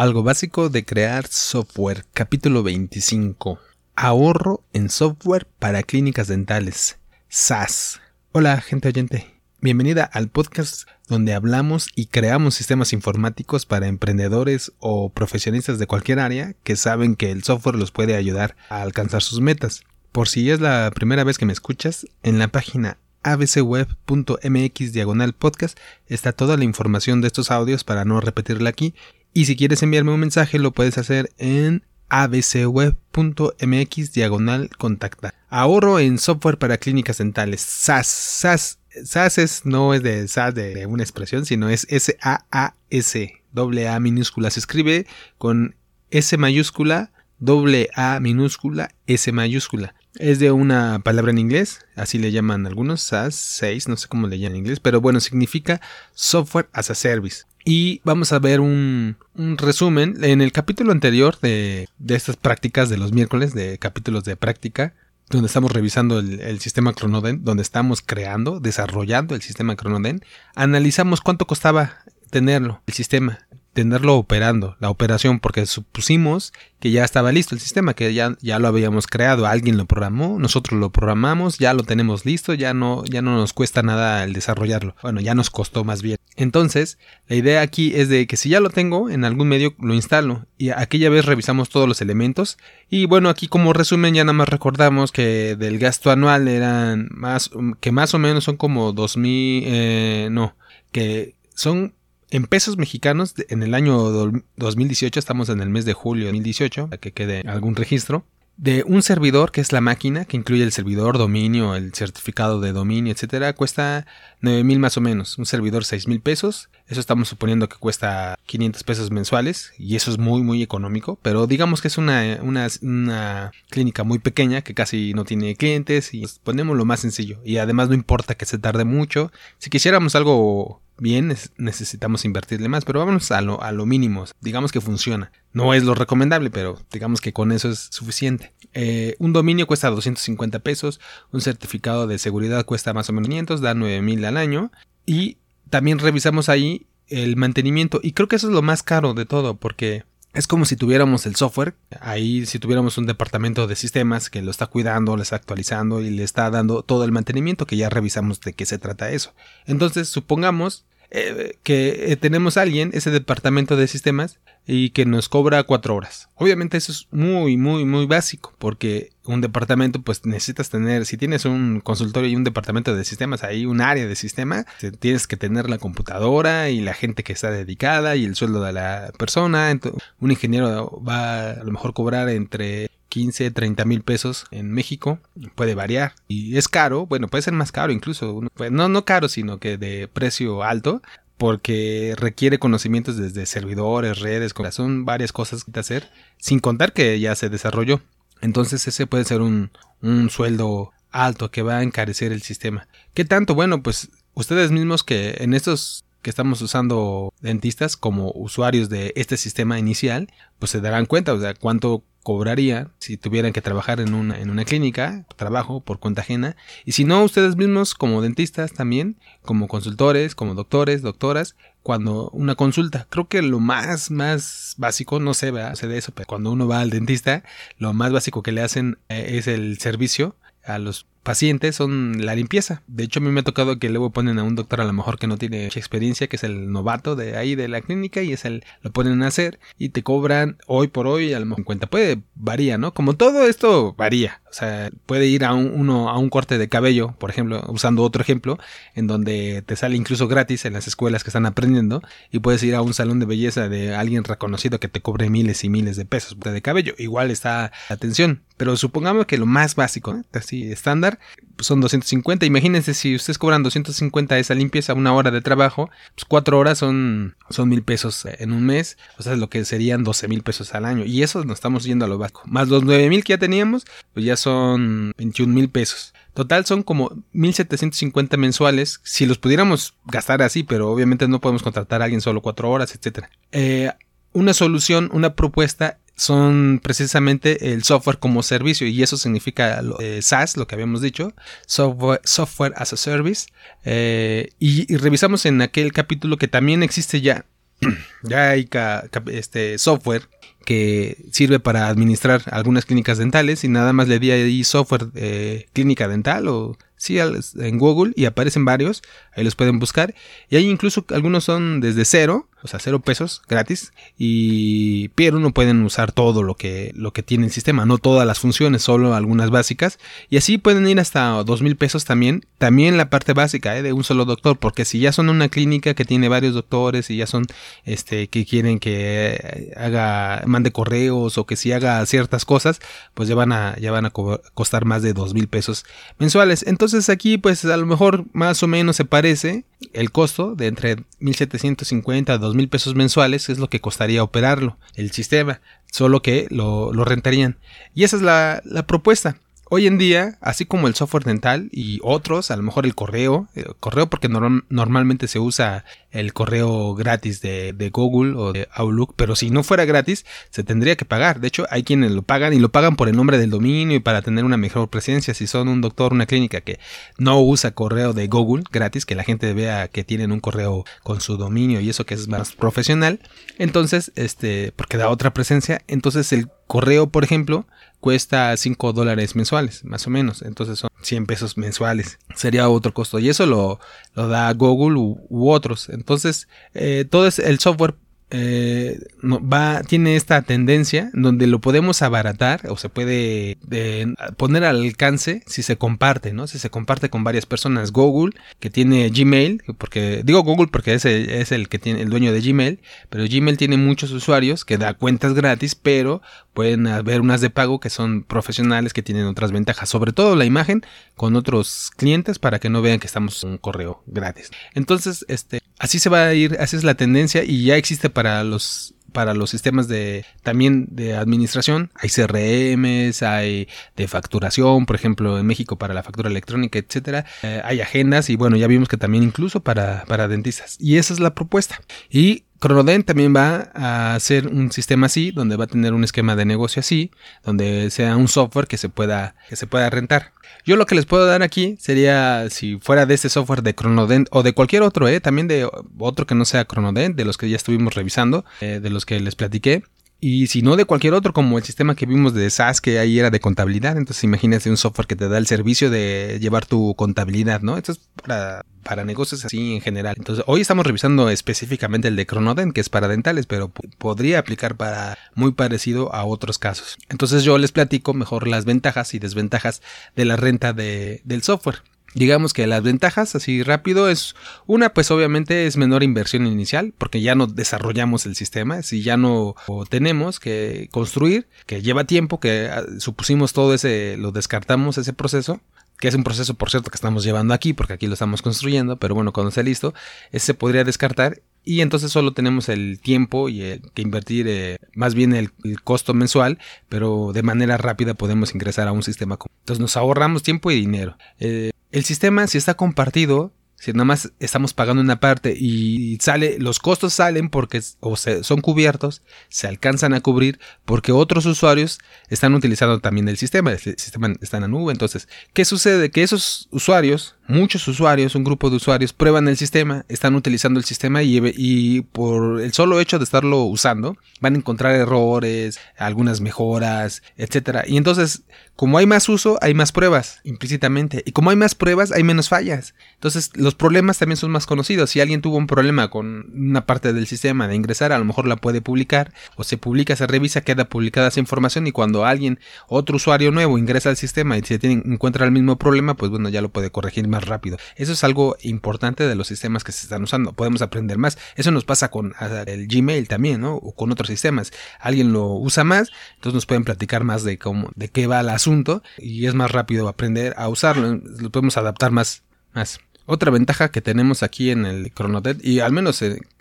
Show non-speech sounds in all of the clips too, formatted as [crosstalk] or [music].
Algo básico de crear software, capítulo 25. Ahorro en software para clínicas dentales. SAS. Hola, gente oyente. Bienvenida al podcast donde hablamos y creamos sistemas informáticos para emprendedores o profesionistas de cualquier área que saben que el software los puede ayudar a alcanzar sus metas. Por si es la primera vez que me escuchas, en la página abcweb.mx diagonal podcast está toda la información de estos audios para no repetirla aquí y si quieres enviarme un mensaje lo puedes hacer en abcweb.mx diagonal contacta. Ahorro en software para clínicas dentales. SAS. SAS. SAS no es de SAS de una expresión, sino es S-A-A-S. Doble A minúscula. Se escribe con S mayúscula, doble A minúscula, S mayúscula. Es de una palabra en inglés, así le llaman algunos, SAS 6, no sé cómo le llaman en inglés, pero bueno, significa Software as a Service. Y vamos a ver un, resumen. En el capítulo anterior de, estas prácticas de los miércoles, de capítulos de práctica, donde estamos revisando el, el, sistema Cronoden, donde estamos creando, desarrollando el sistema Cronoden, analizamos cuánto costaba tenerlo, el sistema tenerlo operando, la operación, porque supusimos que ya estaba listo el sistema, que ya, ya lo habíamos creado, alguien lo programó, nosotros lo programamos, ya lo tenemos listo, ya no, ya no nos cuesta nada el desarrollarlo. Bueno, ya nos costó más bien. Entonces, la idea aquí es de que si ya lo tengo, en algún medio lo instalo. Y aquella vez revisamos todos los elementos. Y bueno, aquí como resumen ya nada más recordamos que del gasto anual eran más, que más o menos son como 2000, eh, no, que son en pesos mexicanos, en el año 2018, estamos en el mes de julio de 2018, para que quede algún registro, de un servidor que es la máquina, que incluye el servidor, dominio, el certificado de dominio, etcétera, cuesta 9 mil más o menos. Un servidor 6 mil pesos. Eso estamos suponiendo que cuesta 500 pesos mensuales y eso es muy, muy económico. Pero digamos que es una, una, una clínica muy pequeña que casi no tiene clientes y ponemos lo más sencillo. Y además no importa que se tarde mucho. Si quisiéramos algo bien, necesitamos invertirle más, pero vámonos a lo, a lo mínimo. Digamos que funciona. No es lo recomendable, pero digamos que con eso es suficiente. Eh, un dominio cuesta 250 pesos, un certificado de seguridad cuesta más o menos 500, da 9000 al año. Y también revisamos ahí el mantenimiento. Y creo que eso es lo más caro de todo, porque es como si tuviéramos el software, ahí si tuviéramos un departamento de sistemas que lo está cuidando, lo está actualizando y le está dando todo el mantenimiento, que ya revisamos de qué se trata eso. Entonces, supongamos eh, que eh, tenemos a alguien, ese departamento de sistemas, y que nos cobra cuatro horas. Obviamente eso es muy, muy, muy básico, porque un departamento, pues necesitas tener, si tienes un consultorio y un departamento de sistemas, ahí un área de sistema, tienes que tener la computadora y la gente que está dedicada y el sueldo de la persona. un ingeniero va a lo mejor cobrar entre 15, 30 mil pesos en México. Puede variar. Y es caro, bueno, puede ser más caro incluso. Pues, no, no caro, sino que de precio alto. Porque requiere conocimientos desde servidores, redes, son varias cosas que hacer. Sin contar que ya se desarrolló. Entonces ese puede ser un, un sueldo alto que va a encarecer el sistema. ¿Qué tanto? Bueno, pues ustedes mismos que en estos que estamos usando dentistas como usuarios de este sistema inicial, pues se darán cuenta, o sea, cuánto cobraría si tuvieran que trabajar en una, en una clínica, trabajo por cuenta ajena, y si no, ustedes mismos como dentistas también, como consultores, como doctores, doctoras, cuando una consulta, creo que lo más, más básico, no sé, sé de eso, pero cuando uno va al dentista, lo más básico que le hacen eh, es el servicio a los pacientes son la limpieza. De hecho, a mí me ha tocado que luego ponen a un doctor a lo mejor que no tiene mucha experiencia, que es el novato de ahí de la clínica y es el lo ponen a hacer y te cobran hoy por hoy a lo mejor cuenta. Puede varía, ¿no? Como todo esto varía. O sea, puede ir a un, uno a un corte de cabello, por ejemplo, usando otro ejemplo, en donde te sale incluso gratis en las escuelas que están aprendiendo y puedes ir a un salón de belleza de alguien reconocido que te cobre miles y miles de pesos de cabello. Igual está la atención. Pero supongamos que lo más básico, así estándar, pues son 250. Imagínense si ustedes cobran 250 esa limpieza, una hora de trabajo, pues cuatro horas son, son mil pesos en un mes, o sea, lo que serían 12 mil pesos al año. Y eso nos estamos yendo a lo básico. Más los 9 mil que ya teníamos, pues ya son 21 mil pesos. Total son como 1750 mensuales, si los pudiéramos gastar así, pero obviamente no podemos contratar a alguien solo cuatro horas, etc. Eh, una solución, una propuesta son precisamente el software como servicio y eso significa eh, SaaS, lo que habíamos dicho, software, as a service. Eh, y, revisamos en aquel capítulo que también existe ya [clears throat] ya hay este software que sirve para administrar algunas clínicas dentales y nada más le di ahí software eh, clínica dental o sí en Google y aparecen varios, ahí los pueden buscar y hay incluso algunos son desde cero o sea, cero pesos gratis. Y, pero no pueden usar todo lo que, lo que tiene el sistema, no todas las funciones, solo algunas básicas. Y así pueden ir hasta dos mil pesos también. También la parte básica ¿eh? de un solo doctor, porque si ya son una clínica que tiene varios doctores y ya son, este, que quieren que haga, mande correos o que si haga ciertas cosas, pues ya van a, ya van a costar más de dos mil pesos mensuales. Entonces aquí, pues a lo mejor más o menos se parece el costo de entre 1750 a mil pesos mensuales es lo que costaría operarlo, el sistema, solo que lo, rentarían. Y esa es la, propuesta. Hoy en día, así como el software dental y otros, a lo mejor el correo, eh, correo porque normalmente se usa el correo gratis de, Google o de Outlook, pero si no fuera gratis, se tendría que pagar. De hecho, hay quienes lo pagan y lo pagan por el nombre del dominio y para tener una mejor presencia. Si son un doctor, una clínica que no usa correo de Google gratis, que la gente vea que tienen un correo con su dominio y eso que es más profesional, entonces, este, porque da otra presencia, entonces el correo, por ejemplo, cuesta 5 dólares mensuales, más o menos. Entonces son 100 pesos mensuales. Sería otro costo. Y eso lo, lo da Google u, otros. Entonces, eh, todo es el software eh, tiene esta tendencia donde lo podemos abaratar o se puede poner al alcance si se comparte, ¿no? Si se comparte con varias personas. Google, que tiene Gmail, porque digo Google porque es el, es el que tiene el dueño de Gmail, pero Gmail tiene muchos usuarios que da cuentas gratis, pero pueden haber unas de pago que son profesionales que tienen otras ventajas, sobre todo la imagen con otros clientes para que no vean que estamos en un correo gratis. Entonces, este, así se va a ir, así es la tendencia y ya existe para los para los sistemas de también de administración. Hay CRMs hay de facturación por ejemplo en México para la factura electrónica etcétera. Eh, hay agendas y bueno ya vimos que también incluso para para dentistas. Y esa es la propuesta. Y Cronodent también va a hacer un sistema así, donde va a tener un esquema de negocio así, donde sea un software que se pueda, que se pueda rentar. Yo lo que les puedo dar aquí sería, si fuera de este software de Cronodent o de cualquier otro, ¿eh? también de otro que no sea Cronodent, de los que ya estuvimos revisando, eh, de los que les platiqué, y si no de cualquier otro, como el sistema que vimos de SAS, que ahí era de contabilidad. Entonces imagínate un software que te da el servicio de llevar tu contabilidad, ¿no? Esto es para, para negocios así en general. Entonces hoy estamos revisando específicamente el de Chronoden, que es para dentales, pero podría aplicar para muy parecido a otros casos. Entonces yo les platico mejor las ventajas y desventajas de la renta de, del software. Digamos que las ventajas, así rápido, es una, pues obviamente es menor inversión inicial, porque ya no desarrollamos el sistema, si ya no tenemos que construir, que lleva tiempo, que ah, supusimos todo ese, lo descartamos ese proceso, que es un proceso, por cierto, que estamos llevando aquí, porque aquí lo estamos construyendo, pero bueno, cuando esté listo, ese se podría descartar y entonces solo tenemos el tiempo y el, que invertir eh, más bien el, costo mensual, pero de manera rápida podemos ingresar a un sistema. Entonces nos ahorramos tiempo y dinero. Eh, el sistema, si está compartido, si nada más estamos pagando una parte y sale, los costos salen porque o son cubiertos, se alcanzan a cubrir porque otros usuarios están utilizando también el sistema. El sistema está en la nube. Entonces, ¿qué sucede? Que esos usuarios muchos usuarios, un grupo de usuarios, prueban el sistema, están utilizando el sistema y, por el solo hecho de estarlo usando, van a encontrar errores, algunas mejoras, etcétera. Y entonces, como hay más uso, hay más pruebas, implícitamente. Y como hay más pruebas, hay menos fallas. Entonces, los problemas también son más conocidos. Si alguien tuvo un problema con una parte del sistema de ingresar, a lo mejor la puede publicar, o se publica, se revisa, queda publicada esa información, y cuando alguien, otro usuario nuevo, ingresa al sistema y se tiene, encuentra el mismo problema, pues bueno, ya lo puede corregir más rápido. Eso es algo importante de los sistemas que se están usando. Podemos aprender más. Eso nos pasa con el Gmail también, ¿no? O con otros sistemas. Alguien lo usa más, entonces nos pueden platicar más de cómo, de qué va el asunto y es más rápido aprender a usarlo. Lo podemos adaptar más, más. Otra ventaja que tenemos aquí en el Cronotet, y al menos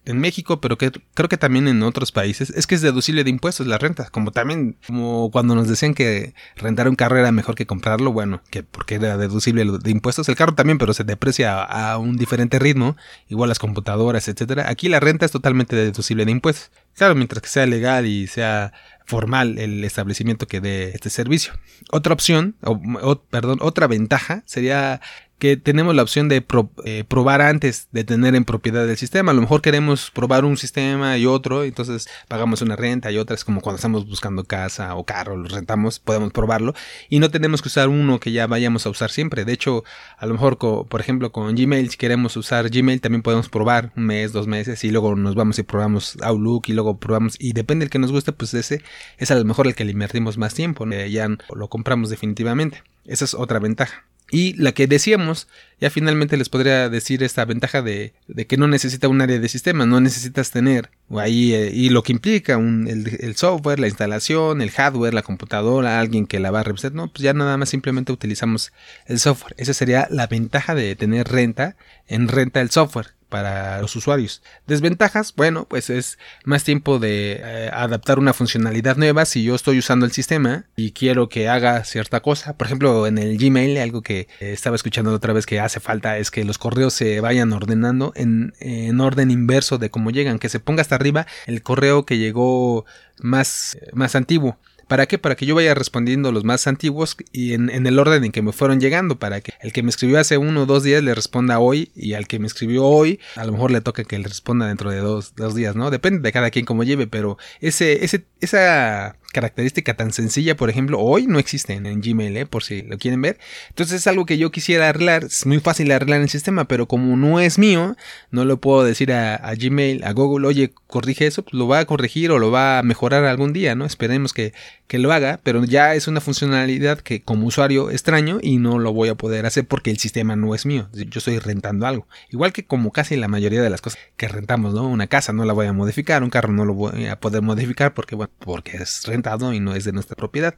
en, México, pero que creo que también en otros países, es que es deducible de impuestos la renta. Como también, como cuando nos decían que rentar un carro era mejor que comprarlo, bueno, que porque era deducible de impuestos, el carro también, pero se deprecia a, un diferente ritmo, igual las computadoras, etcétera. Aquí la renta es totalmente deducible de impuestos. Claro, mientras que sea legal y sea formal el establecimiento que dé este servicio. Otra opción, o, perdón, otra ventaja sería que tenemos la opción de eh, probar antes de tener en propiedad el sistema. A lo mejor queremos probar un sistema y otro, entonces pagamos una renta y otra es como cuando estamos buscando casa o carro, lo rentamos, podemos probarlo y no tenemos que usar uno que ya vayamos a usar siempre. De hecho, a lo mejor, por ejemplo, con Gmail, si queremos usar Gmail, también podemos probar un mes, dos meses y luego nos vamos y probamos Outlook y luego probamos y depende del que nos guste, pues ese es a lo mejor el que le invertimos más tiempo, ya lo compramos definitivamente. Esa es otra ventaja. Y la que decíamos, ya finalmente les podría decir esta ventaja de, que no necesita un área de sistema, no necesitas tener ahí eh, y lo que implica un, el, software, la instalación, el hardware, la computadora, alguien que la va a revisar, no, pues ya nada más simplemente utilizamos el software. Esa sería la ventaja de tener renta en renta el software para los usuarios. Desventajas, bueno, pues es más tiempo de eh, adaptar una funcionalidad nueva si yo estoy usando el sistema y quiero que haga cierta cosa. Por ejemplo, en el Gmail, algo que estaba escuchando otra vez que hace falta es que los correos se vayan ordenando en, en orden inverso de cómo llegan, que se ponga hasta arriba el correo que llegó más, más antiguo. ¿Para qué? Para que yo vaya respondiendo los más antiguos y en, el orden en que me fueron llegando, para que el que me escribió hace uno o dos días le responda hoy y al que me escribió hoy a lo mejor le toque que le responda dentro de dos, dos días, ¿no? Depende de cada quien como lleve, pero ese, ese, esa característica tan sencilla, por ejemplo, hoy no existe en, Gmail, ¿eh? por si lo quieren ver. Entonces es algo que yo quisiera arreglar, es muy fácil arreglar el sistema, pero como no es mío, no lo puedo decir a, Gmail, a Google, oye, corrige eso, pues lo va a corregir o lo va a mejorar algún día, ¿no? Esperemos que, que lo haga, pero ya es una funcionalidad que como usuario extraño y no lo voy a poder hacer porque el sistema no es mío, yo estoy rentando algo. Igual que como casi la mayoría de las cosas que rentamos, ¿no? Una casa no la voy a modificar, un carro no lo voy a poder modificar porque, porque es y no es de nuestra propiedad.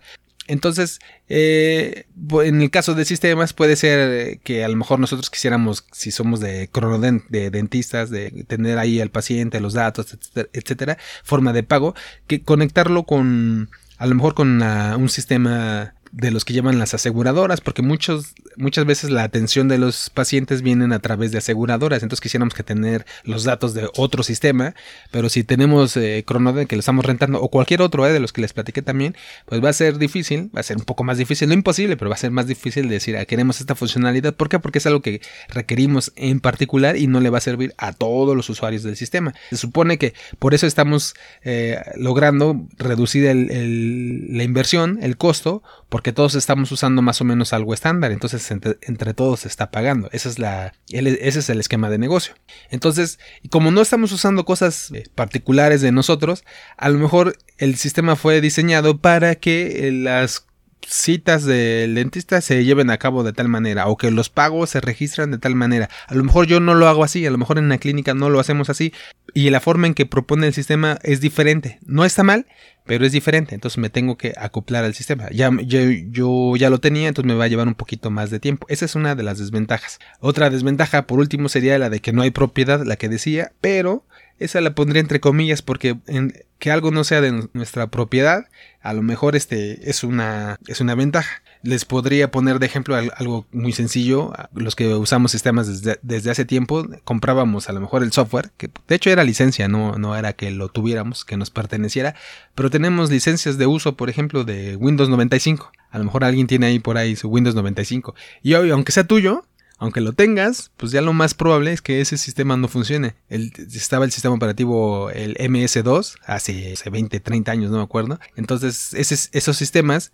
Entonces, eh, en el caso de sistemas puede ser que a lo mejor nosotros quisiéramos, si somos de cronodent, de dentistas, de tener ahí al paciente, los datos, etcétera, forma de pago, que conectarlo con, a lo mejor con un sistema de los que llaman las aseguradoras, porque muchos, muchas veces la atención de los pacientes vienen a través de aseguradoras, entonces quisiéramos que tener los datos de otro sistema, pero si tenemos eh, que lo estamos rentando o cualquier otro eh, de los que les platiqué también, pues va a ser difícil, va a ser un poco más difícil, no imposible, pero va a ser más difícil decir, ah, queremos esta funcionalidad, ¿por qué? Porque es algo que requerimos en particular y no le va a servir a todos los usuarios del sistema. Se supone que por eso estamos eh, logrando reducir el, la inversión, el costo, porque todos estamos usando más o menos algo estándar, entonces entre, todos se está pagando. Esa es la, ese es el esquema de negocio. Entonces, como no estamos usando cosas eh, particulares de nosotros, a lo mejor el sistema fue diseñado para que eh, las citas del dentista se lleven a cabo de tal manera o que los pagos se registran de tal manera. A lo mejor yo no lo hago así, a lo mejor en la clínica no lo hacemos así y la forma en que propone el sistema es diferente. No está mal, pero es diferente, entonces me tengo que acoplar al sistema. Ya yo, ya lo tenía, entonces me va a llevar un poquito más de tiempo. Esa es una de las desventajas. Otra desventaja, por último, sería la de que no hay propiedad, la que decía, pero esa la pondría entre comillas porque en, que algo no sea de nuestra propiedad, a lo mejor este es una, es una ventaja. Les podría poner de ejemplo algo muy sencillo. Los que usamos sistemas desde, hace tiempo, comprábamos a lo mejor el software, que de hecho era licencia, no, no era que lo tuviéramos, que nos perteneciera, pero tenemos licencias de uso, por ejemplo, de Windows 95. A lo mejor alguien tiene ahí por ahí su Windows 95. Y hoy, aunque sea tuyo, aunque lo tengas, pues ya lo más probable es que ese sistema no funcione. Estaba el sistema operativo, el MS2, hace, hace 20, 30 años, no me acuerdo. Entonces, esos sistemas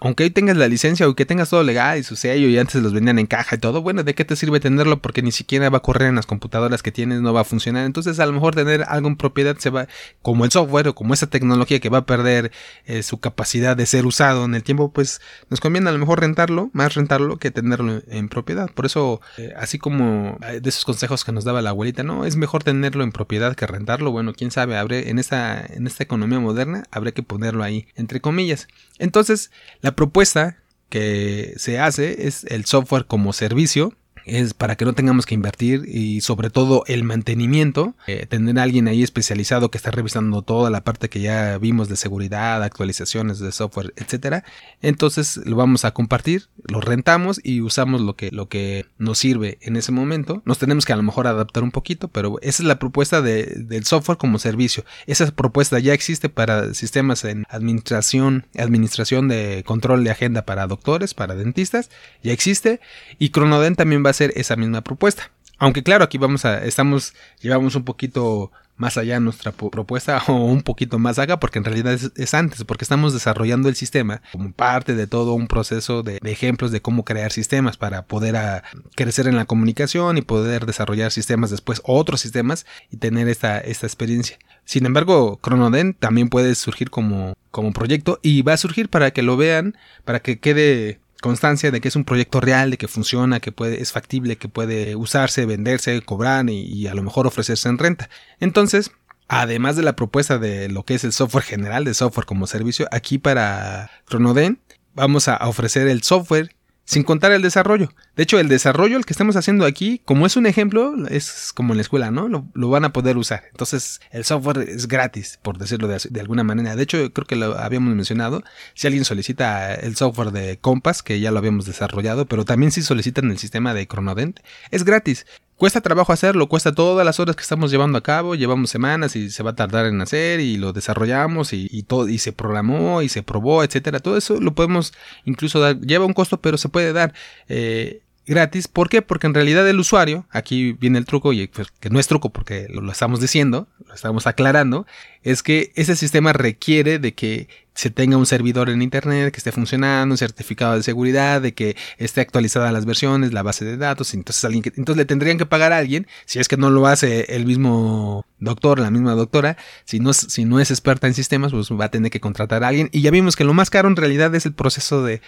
aunque hoy tengas la licencia o que tengas todo legal y su sello y antes los vendían en caja y todo, bueno, ¿de qué te sirve tenerlo? Porque ni siquiera va a correr en las computadoras que tienes, no va a funcionar. Entonces, a lo mejor tener algo en propiedad se va, como el software o como esa tecnología que va a perder eh, su capacidad de ser usado en el tiempo, pues nos conviene a lo mejor rentarlo, más rentarlo que tenerlo en propiedad. Por eso, eh, así como eh, de esos consejos que nos daba la abuelita, no, es mejor tenerlo en propiedad que rentarlo. Bueno, quién sabe, habré, en esta, en esta economía moderna, habría que ponerlo ahí, entre comillas. Entonces, la propuesta que se hace es el software como servicio es para que no tengamos que invertir y sobre todo el mantenimiento, eh, tener a alguien ahí especializado que está revisando toda la parte que ya vimos de seguridad, actualizaciones de software, etcétera. Entonces lo vamos a compartir, lo rentamos y usamos lo que, lo que nos sirve en ese momento. Nos tenemos que a lo mejor adaptar un poquito, pero esa es la propuesta del software como servicio. Esa propuesta ya existe para sistemas en administración, administración de control de agenda para doctores, para dentistas, ya existe y Cronodent también va hacer esa misma propuesta. Aunque claro, aquí vamos a, estamos, llevamos un poquito más allá nuestra propuesta [laughs] o un poquito más acá porque en realidad es, antes, porque estamos desarrollando el sistema como parte de todo un proceso de, ejemplos de cómo crear sistemas para poder ah, crecer en la comunicación y poder desarrollar sistemas después, otros sistemas y tener esta, esta experiencia. Sin embargo, Chronoden también puede surgir como, como proyecto y va a surgir para que lo vean, para que quede constancia de que es un proyecto real, de que funciona, que puede, es factible, que puede usarse, venderse, cobrar y, a lo mejor ofrecerse en renta. Entonces, además de la propuesta de lo que es el software general, de software como servicio, aquí para Chronoden vamos a ofrecer el software sin contar el desarrollo. De hecho, el desarrollo, el que estamos haciendo aquí, como es un ejemplo, es como en la escuela, ¿no? Lo, van a poder usar. Entonces, el software es gratis, por decirlo de, alguna manera. De hecho, creo que lo habíamos mencionado. Si alguien solicita el software de Compass, que ya lo habíamos desarrollado, pero también si solicitan el sistema de Chronodent, es gratis. Cuesta trabajo hacerlo, cuesta todas las horas que estamos llevando a cabo, llevamos semanas y se va a tardar en hacer y lo desarrollamos y, todo y se programó y se probó, etcétera. Todo eso lo podemos incluso dar, lleva un costo, pero se puede dar. Eh, gratis. ¿Por qué? Porque en realidad el usuario, aquí viene el truco, y pues, que no es truco porque lo, estamos diciendo, lo estamos aclarando, es que ese sistema requiere de que se tenga un servidor en internet que esté funcionando, un certificado de seguridad, de que esté actualizada las versiones, la base de datos, entonces alguien entonces le tendrían que pagar a alguien, si es que no lo hace el mismo doctor, la misma doctora, si no, si no es experta en sistemas, pues va a tener que contratar a alguien. Y ya vimos que lo más caro en realidad es el proceso de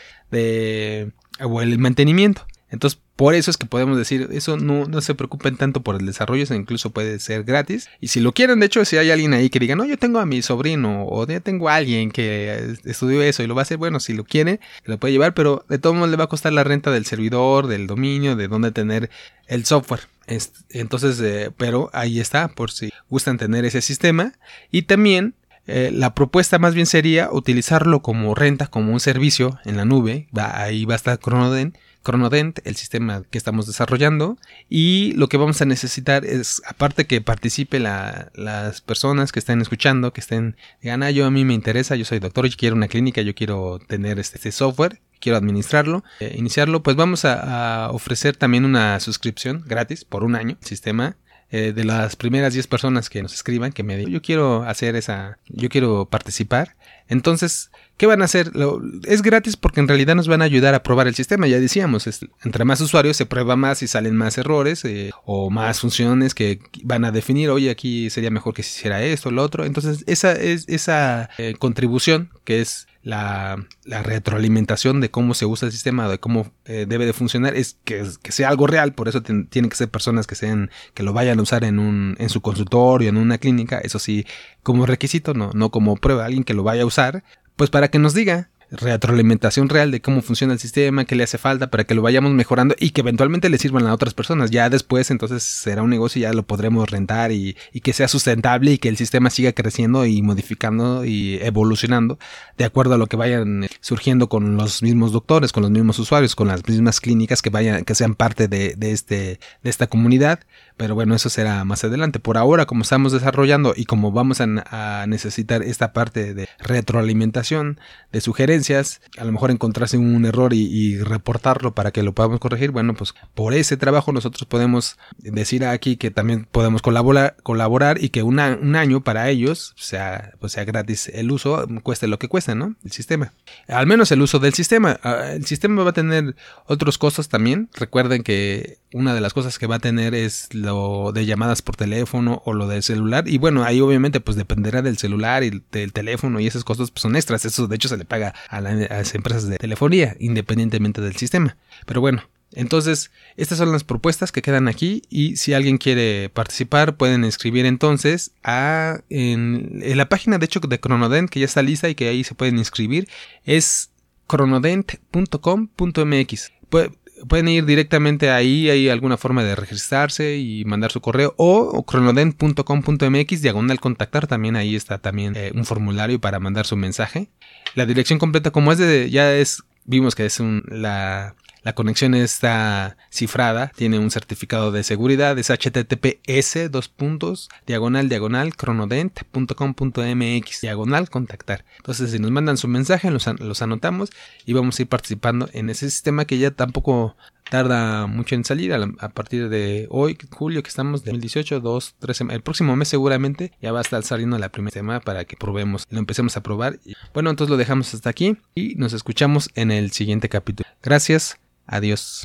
o el mantenimiento. Entonces, por eso es que podemos decir, eso no, no se preocupen tanto por el desarrollo, eso incluso puede ser gratis. Y si lo quieren, de hecho, si hay alguien ahí que diga, no, yo tengo a mi sobrino o ya tengo a alguien que estudió eso y lo va a hacer, bueno, si lo quiere, lo puede llevar, pero de todos modos le va a costar la renta del servidor, del dominio, de dónde tener el software. Entonces, eh, pero ahí está, por si gustan tener ese sistema. Y también eh, la propuesta más bien sería utilizarlo como renta, como un servicio en la nube. ahí va a estar Chronoden Chronodent, el sistema que estamos desarrollando. Y lo que vamos a necesitar es, aparte que participe las personas que estén escuchando, que estén, digan, ah, yo a mí me interesa, yo soy doctor, yo quiero una clínica, yo quiero tener este, este software, quiero administrarlo, eh, iniciarlo, pues vamos a, ofrecer también una suscripción gratis por un año, sistema eh, de las primeras 10 personas que nos escriban, que me digan, yo quiero hacer esa, yo quiero participar. Entonces, ¿qué van a hacer? es gratis porque en realidad nos van a ayudar a probar el sistema, ya decíamos, entre más usuarios se prueba más y salen más errores eh, o más funciones que van a definir, oye, aquí sería mejor que se hiciera esto, lo otro. Entonces, esa es esa eh, contribución que es la, retroalimentación de cómo se usa el sistema, de cómo eh, debe de funcionar, es que, sea algo real, por eso tienen que ser personas que sean, que lo vayan a usar en un, en su consultorio, en una clínica, eso sí, como requisito, no, no como prueba, alguien que lo vaya a usar, pues para que nos diga, retroalimentación real de cómo funciona el sistema, qué le hace falta para que lo vayamos mejorando y que eventualmente le sirvan a otras personas. Ya después entonces será un negocio y ya lo podremos rentar y, que sea sustentable y que el sistema siga creciendo y modificando y evolucionando de acuerdo a lo que vayan surgiendo con los mismos doctores, con los mismos usuarios, con las mismas clínicas que vayan, que sean parte de, este, de esta comunidad pero bueno, eso será más adelante. Por ahora, como estamos desarrollando y como vamos a, necesitar esta parte de retroalimentación, de sugerencias, a lo mejor encontrarse un error y, reportarlo para que lo podamos corregir, bueno, pues por ese trabajo nosotros podemos decir aquí que también podemos colaborar, colaborar y que un año para ellos sea, pues sea gratis el uso, cueste lo que cueste, ¿no? El sistema. Al menos el uso del sistema. Ah, el sistema va a tener otros costos también. Recuerden que una de las cosas que va a tener es lo de llamadas por teléfono o lo del celular. Y bueno, ahí obviamente pues dependerá del celular y del teléfono y esos costos pues, son extras. Eso de hecho se le paga a, las empresas de telefonía independientemente del sistema. Pero bueno, entonces, estas son las propuestas que quedan aquí y si alguien quiere participar pueden escribir entonces a en, la página de hecho de Cronodent que ya está lista y que ahí se pueden inscribir es cronodent.com.mx pueden ir directamente ahí, hay alguna forma de registrarse y mandar su correo o, cronoden.com.mx diagonal contactar, también ahí está también eh, un formulario para mandar su mensaje. La dirección completa como es de, ya es, vimos que es un, la, la conexión está cifrada, tiene un certificado de seguridad, es https dos puntos, diagonal diagonal cronodent.com.mx diagonal contactar. Entonces si nos mandan su mensaje los, los anotamos y vamos a ir participando en ese sistema que ya tampoco tarda mucho en salir a, partir de hoy, julio que estamos de 2018, dos, tres el próximo mes seguramente ya va a estar saliendo la primera semana para que probemos, lo empecemos a probar. Bueno, entonces lo dejamos hasta aquí y nos escuchamos en el siguiente capítulo. Gracias. Adiós.